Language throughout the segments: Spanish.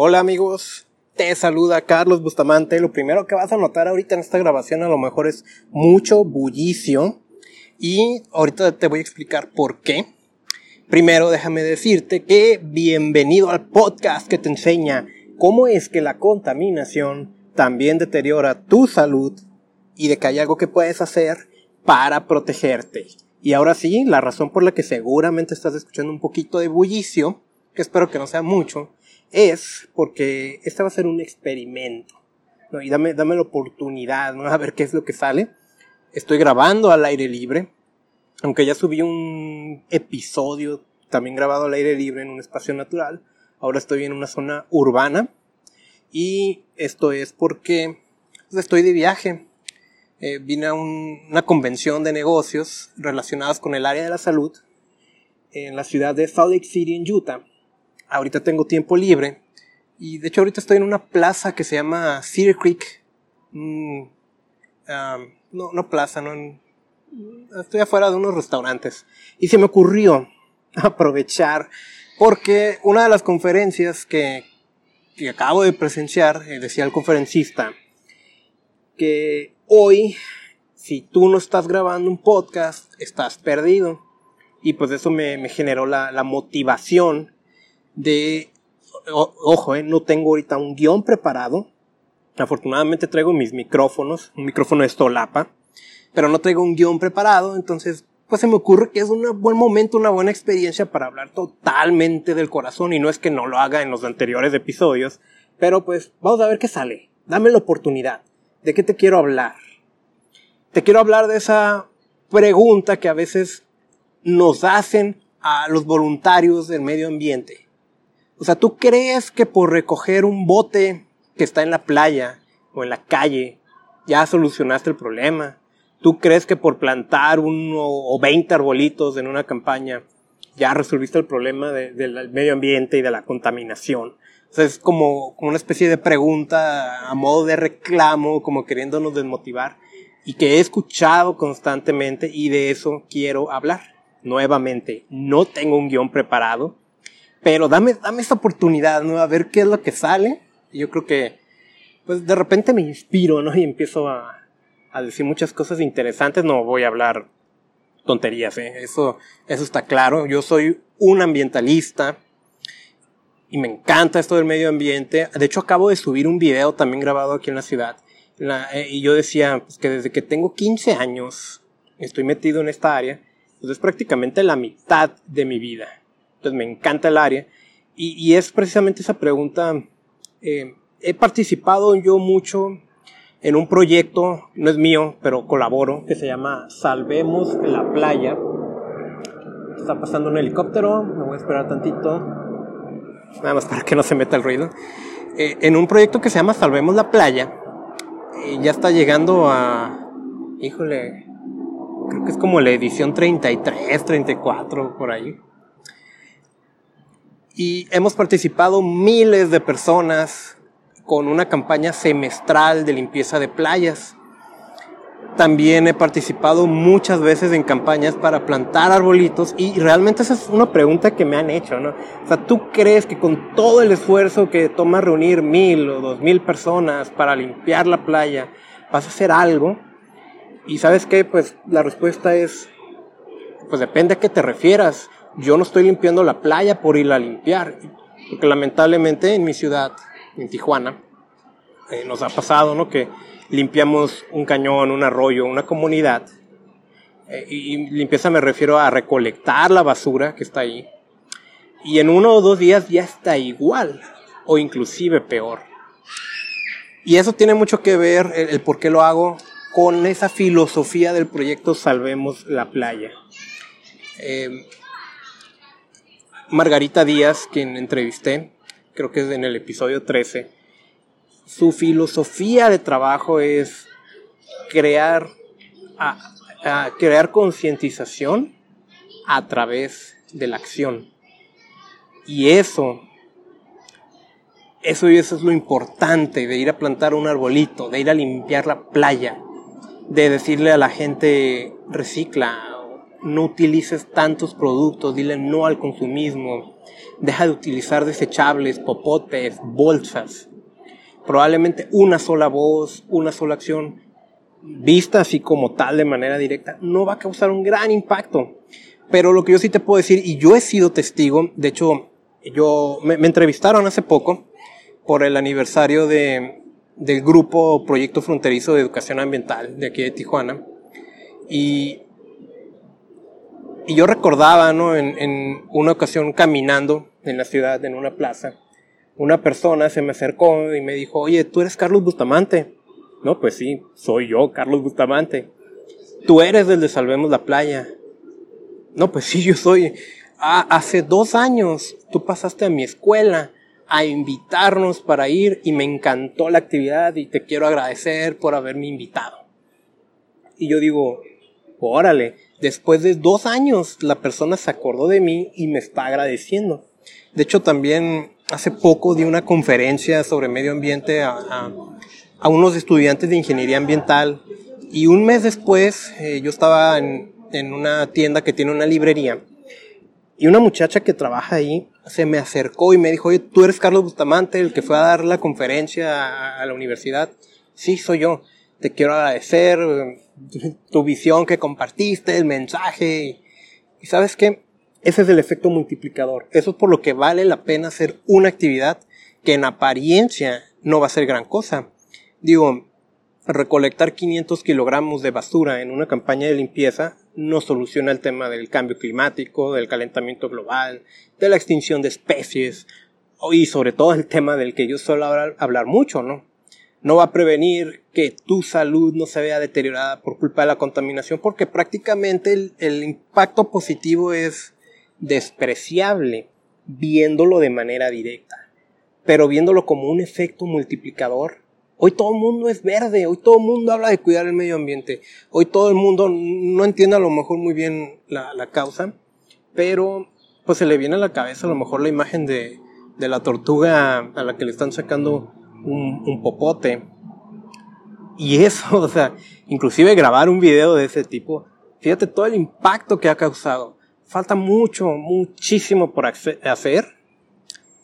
Hola amigos, te saluda Carlos Bustamante. Lo primero que vas a notar ahorita en esta grabación a lo mejor es mucho bullicio y ahorita te voy a explicar por qué. Primero déjame decirte que bienvenido al podcast que te enseña cómo es que la contaminación también deteriora tu salud y de que hay algo que puedes hacer para protegerte. Y ahora sí, la razón por la que seguramente estás escuchando un poquito de bullicio, que espero que no sea mucho, es porque este va a ser un experimento. ¿no? Y dame, dame la oportunidad, ¿no? A ver qué es lo que sale. Estoy grabando al aire libre. Aunque ya subí un episodio también grabado al aire libre en un espacio natural. Ahora estoy en una zona urbana. Y esto es porque pues, estoy de viaje. Eh, vine a una convención de negocios relacionados con el área de la salud en la ciudad de Salt Lake City, en Utah ahorita tengo tiempo libre. Y de hecho ahorita estoy en una plaza que se llama Cedar Creek. Mm, no, no plaza, no. Estoy afuera de unos restaurantes. Y se me ocurrió aprovechar porque una de las conferencias que, que acabo de presenciar, eh, decía el conferencista, que hoy, si tú no estás grabando un podcast, estás perdido. Y pues eso me, me generó la, la motivación de, ojo, eh, no tengo ahorita un guion preparado. Afortunadamente traigo mis micrófonos, un micrófono de Stolapa, pero no traigo un guion preparado, entonces pues se me ocurre que es un buen momento, una buena experiencia para hablar totalmente del corazón y no es que no lo haga en los anteriores episodios, pero pues vamos a ver qué sale. Dame la oportunidad. ¿De qué te quiero hablar? Te quiero hablar de esa pregunta que a veces nos hacen a los voluntarios del medio ambiente. O sea, ¿tú crees que por recoger un bote que está en la playa o en la calle ya solucionaste el problema? ¿Tú crees que por plantar uno o 20 arbolitos en una campaña ya resolviste el problema del medio ambiente y de la contaminación? O sea, es como, como una especie de pregunta a modo de reclamo, como queriéndonos desmotivar y que he escuchado constantemente y de eso quiero hablar. Nuevamente, no tengo un guion preparado, pero dame, dame esta oportunidad, ¿no? A ver qué es lo que sale. Yo creo que, pues de repente me inspiro, ¿no? Y empiezo a, a decir muchas cosas interesantes. No voy a hablar tonterías, ¿eh? Eso, eso está claro. Yo soy un ambientalista y me encanta esto del medio ambiente. De hecho, acabo de subir un video también grabado aquí en la ciudad. Eh, y yo decía pues, que desde que tengo 15 años estoy metido en esta área, pues es prácticamente la mitad de mi vida pues me encanta el área. Y, es precisamente esa pregunta. Eh, he participado yo mucho en un proyecto, no es mío, pero colaboro, que se llama Salvemos la Playa. Está pasando un helicóptero, me voy a esperar tantito, nada más para que no se meta el ruido. Eh, en un proyecto que se llama Salvemos la Playa, eh, ya está llegando a, híjole, creo que es como la edición 33, 34, por ahí y hemos participado miles de personas con una campaña semestral de limpieza de playas. También he participado muchas veces en campañas para plantar arbolitos y realmente esa es una pregunta que me han hecho, ¿no? O sea, ¿tú crees que con todo el esfuerzo que toma reunir mil o dos mil personas para limpiar la playa vas a hacer algo? Y sabes qué, pues la respuesta es, pues depende a qué te refieras yo no estoy limpiando la playa por ir a limpiar, porque lamentablemente en mi ciudad, en Tijuana, eh, nos ha pasado, ¿no? Que limpiamos un cañón, un arroyo, una comunidad, eh, y limpieza me refiero a recolectar la basura que está ahí, y en uno o dos días ya está igual, o inclusive peor. Y eso tiene mucho que ver el por qué lo hago con esa filosofía del proyecto Salvemos la Playa. Eh, Margarita Díaz, quien entrevisté, creo que es en el episodio 13, su filosofía de trabajo es crear, crear concientización a través de la acción. Y eso, eso y eso es lo importante de ir a plantar un arbolito, de ir a limpiar la playa, de decirle a la gente recicla, no utilices tantos productos, dile no al consumismo, deja de utilizar desechables, popotes, bolsas. Probablemente una sola voz, una sola acción, vista así como tal de manera directa, no va a causar un gran impacto. Pero lo que yo sí te puedo decir, y yo he sido testigo, de hecho, yo me, entrevistaron hace poco por el aniversario de, del grupo Proyecto Fronterizo de Educación Ambiental de aquí de Tijuana. Y, y yo recordaba, ¿no? En, una ocasión caminando en la ciudad, en una plaza, una persona se me acercó y me dijo, oye, ¿tú eres Carlos Bustamante? No, pues sí, soy yo, Carlos Bustamante. Tú eres del de Salvemos la Playa. No, pues sí, yo soy. Hace dos años tú pasaste a mi escuela a invitarnos para ir y me encantó la actividad y te quiero agradecer por haberme invitado. Y yo digo, órale, después de dos años la persona se acordó de mí y me está agradeciendo. De hecho, también hace poco di una conferencia sobre medio ambiente a, a, unos estudiantes de ingeniería ambiental y un mes después eh, yo estaba en, en una tienda que tiene una librería. Y una muchacha que trabaja ahí se me acercó y me dijo, oye, tú eres Carlos Bustamante, el que fue a dar la conferencia a, la universidad. Sí, soy yo. Te quiero agradecer eh, tu visión que compartiste, el mensaje. Y sabes qué? Ese es el efecto multiplicador. Eso es por lo que vale la pena hacer una actividad que en apariencia no va a ser gran cosa. Digo, recolectar 500 kilogramos de basura en una campaña de limpieza no soluciona el tema del cambio climático, del calentamiento global, de la extinción de especies y sobre todo el tema del que yo suelo hablar, mucho, ¿no? No va a prevenir que tu salud no se vea deteriorada por culpa de la contaminación porque prácticamente el, el impacto positivo es despreciable viéndolo de manera directa, pero viéndolo como un efecto multiplicador. Hoy todo el mundo es verde, hoy todo el mundo habla de cuidar el medio ambiente, hoy todo el mundo no entiende a lo mejor muy bien la, causa, pero pues se le viene a la cabeza a lo mejor la imagen de, la tortuga a la que le están sacando un, popote. Y eso, o sea, inclusive grabar un video de ese tipo, fíjate todo el impacto que ha causado. Falta mucho, muchísimo por hacer,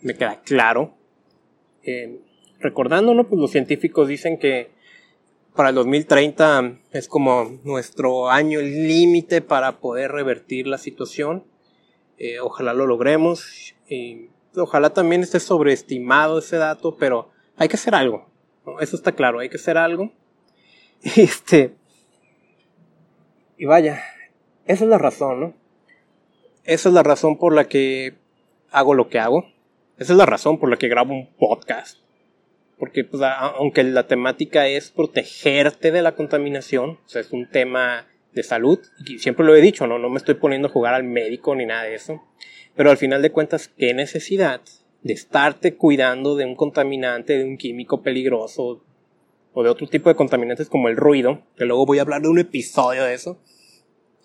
me queda claro. Eh, recordándonos, pues los científicos dicen que para el 2030 es como nuestro año límite para poder revertir la situación. Eh, ojalá lo logremos. Ojalá también esté sobreestimado ese dato, pero hay que hacer algo. Eso está claro, hay que hacer algo. Este. Y vaya, esa es la razón, ¿no? Esa es la razón por la que hago lo que hago. Esa es la razón por la que grabo un podcast porque pues, aunque la temática es protegerte de la contaminación, o sea, es un tema de salud, y siempre lo he dicho, ¿no? no me estoy poniendo a jugar al médico ni nada de eso, pero al final de cuentas, ¿qué necesidad de estarte cuidando de un contaminante, de un químico peligroso, o de otro tipo de contaminantes como el ruido, que luego voy a hablar de un episodio de eso?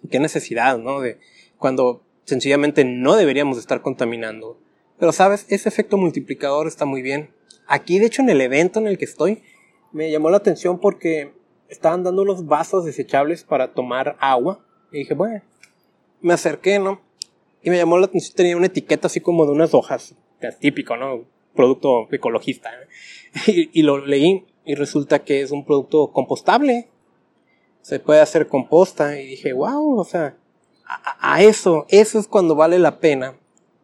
¿Qué necesidad, no? De cuando sencillamente no deberíamos estar contaminando. Pero sabes, ese efecto multiplicador está muy bien. Aquí, de hecho, en el evento en el que estoy, me llamó la atención porque estaban dando los vasos desechables para tomar agua. Y dije, bueno, me acerqué, ¿no? Y me llamó la atención, tenía una etiqueta así como de unas hojas, típico, ¿no? Producto ecologista. Y, lo leí y resulta que es un producto compostable. Se puede hacer composta. Y dije, wow, o sea, a eso, eso es cuando vale la pena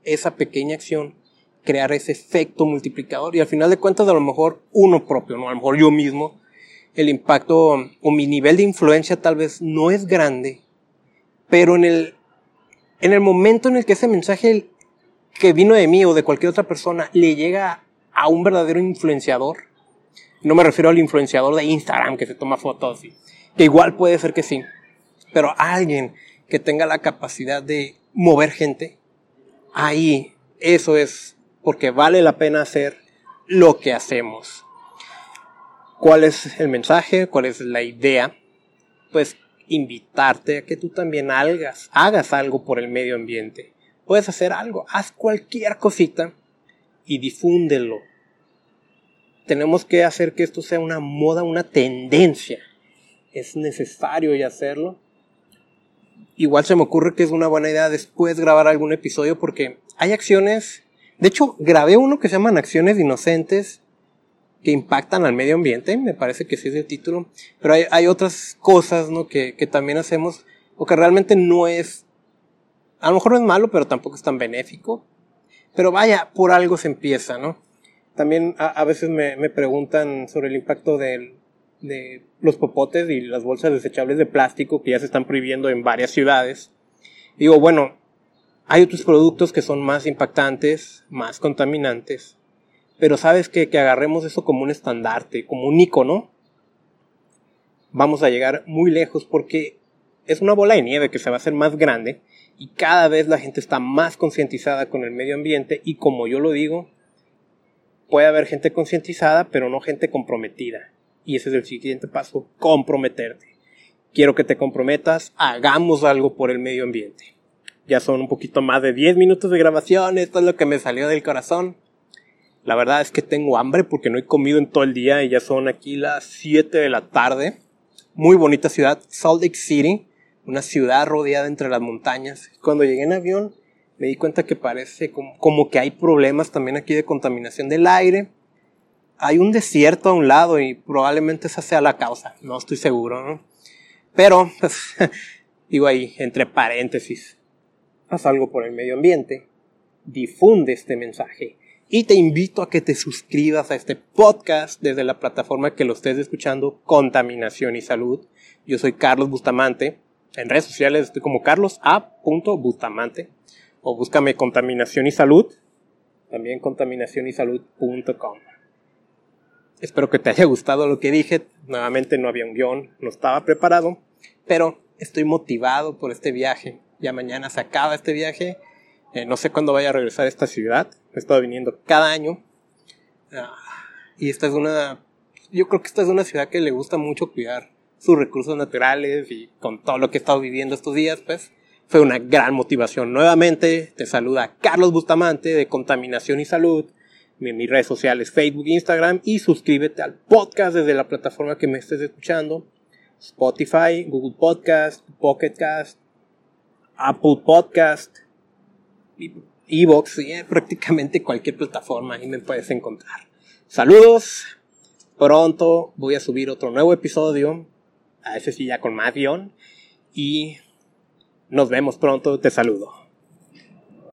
esa pequeña acción crear ese efecto multiplicador y al final de cuentas a lo mejor uno propio, ¿no? A lo mejor yo mismo, el impacto o mi nivel de influencia tal vez no es grande, pero en el, en el momento en el que ese mensaje que vino de mí o de cualquier otra persona le llega a un verdadero influenciador, no me refiero al influenciador de Instagram que se toma fotos, y, que igual puede ser que sí, pero alguien que tenga la capacidad de mover gente, ahí eso es porque vale la pena hacer lo que hacemos. ¿Cuál es el mensaje? ¿Cuál es la idea? Pues invitarte a que tú también hagas, hagas algo por el medio ambiente. Puedes hacer algo, haz cualquier cosita y difúndelo. Tenemos que hacer que esto sea una moda, una tendencia. Es necesario y hacerlo. igual se me ocurre que es una buena idea después grabar algún episodio porque hay acciones, de hecho grabé uno que se llaman acciones inocentes que impactan al medio ambiente, me parece que sí es el título, pero hay, otras cosas ¿no? que, que también hacemos o que realmente no es, a lo mejor no es malo, pero tampoco es tan benéfico. Pero vaya, por algo se empieza, ¿no? También a, veces me, preguntan sobre el impacto de los popotes y las bolsas desechables de plástico que ya se están prohibiendo en varias ciudades. Digo, bueno, hay otros productos que son más impactantes, más contaminantes, pero sabes que, que agarremos eso como un estandarte, como un icono, vamos a llegar muy lejos porque es una bola de nieve que se va a hacer más grande y cada vez la gente está más concientizada con el medio ambiente y como yo lo digo, puede haber gente concientizada, pero no gente comprometida. Y ese es el siguiente paso, comprometerte. Quiero que te comprometas, hagamos algo por el medio ambiente. Ya son un poquito más de 10 minutos de grabación, esto es lo que me salió del corazón. La verdad es que tengo hambre porque no he comido en todo el día y ya son aquí las 7 de la tarde. Muy bonita ciudad, Salt Lake City una ciudad rodeada entre las montañas. Cuando llegué en avión me di cuenta que parece como, que hay problemas también aquí de contaminación del aire. Hay un desierto a un lado y probablemente esa sea la causa, no estoy seguro, ¿no? Pero, pues, digo ahí, entre paréntesis, haz algo por el medio ambiente, difunde este mensaje y te invito a que te suscribas a este podcast desde la plataforma que lo estés escuchando, Contaminación y Salud. Yo soy Carlos Bustamante en redes sociales estoy como Carlos A. Bustamante. O búscame Contaminación y Salud. También contaminacionysalud.com. Espero que te haya gustado lo que dije. Nuevamente no había un guion, no estaba preparado. Pero estoy motivado por este viaje. Ya mañana se acaba este viaje. Eh, no sé cuándo vaya a regresar a esta ciudad. He estado viniendo cada año. Ah, y esta es una... Yo creo que esta es una ciudad que le gusta mucho cuidar sus recursos naturales y con todo lo que he estado viviendo estos días, pues fue una gran motivación. Nuevamente te saluda Carlos Bustamante de Contaminación y Salud, en mis redes sociales Facebook, Instagram y suscríbete al podcast desde la plataforma que me estés escuchando. Spotify, Google Podcast, Pocket Cast, Apple Podcast, Evox, y prácticamente cualquier plataforma ahí me puedes encontrar. Saludos, pronto voy a subir otro nuevo episodio a ese sí ya con más guion. Y nos vemos pronto, te saludo.